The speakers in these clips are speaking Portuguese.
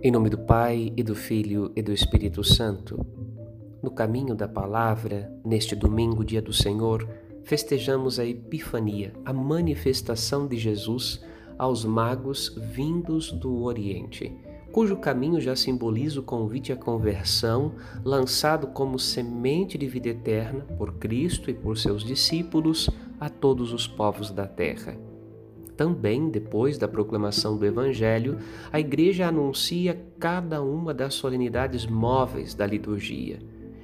Em nome do Pai e do Filho e do Espírito Santo, no caminho da palavra, neste domingo, dia do Senhor, festejamos a Epifania, a manifestação de Jesus aos magos vindos do Oriente, cujo caminho já simboliza o convite à conversão, lançado como semente de vida eterna por Cristo e por seus discípulos a todos os povos da terra. Também, depois da proclamação do Evangelho, a Igreja anuncia cada uma das solenidades móveis da liturgia.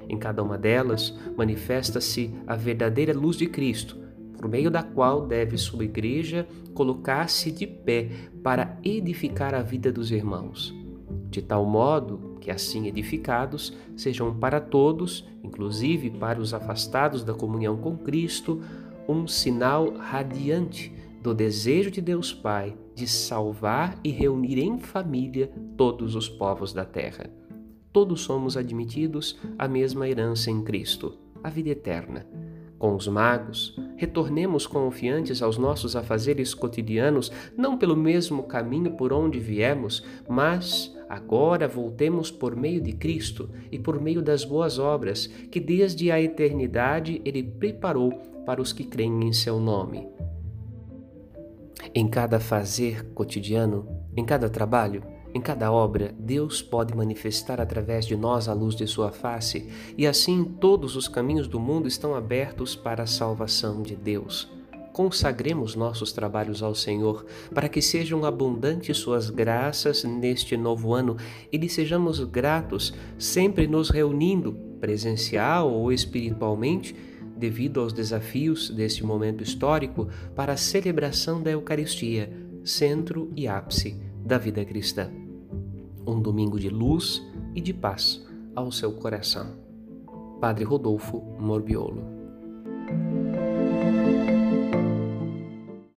Em cada uma delas, manifesta-se a verdadeira luz de Cristo, por meio da qual deve sua Igreja colocar-se de pé para edificar a vida dos irmãos. De tal modo que, assim edificados, sejam para todos, inclusive para os afastados da comunhão com Cristo, um sinal radiante do desejo de Deus Pai de salvar e reunir em família todos os povos da terra. Todos somos admitidos à mesma herança em Cristo, a vida eterna. Com os magos, retornemos confiantes aos nossos afazeres cotidianos, não pelo mesmo caminho por onde viemos, mas agora voltemos por meio de Cristo e por meio das boas obras que desde a eternidade Ele preparou para os que creem em seu nome. Em cada fazer cotidiano, em cada trabalho, em cada obra, Deus pode manifestar através de nós a luz de Sua face, e assim todos os caminhos do mundo estão abertos para a salvação de Deus. Consagremos nossos trabalhos ao Senhor, para que sejam abundantes Suas graças neste novo ano e lhe sejamos gratos, sempre nos reunindo, presencial ou espiritualmente devido aos desafios deste momento histórico, para a celebração da Eucaristia, centro e ápice da vida cristã. Um domingo de luz e de paz ao seu coração. Padre Rodolfo Morbiolo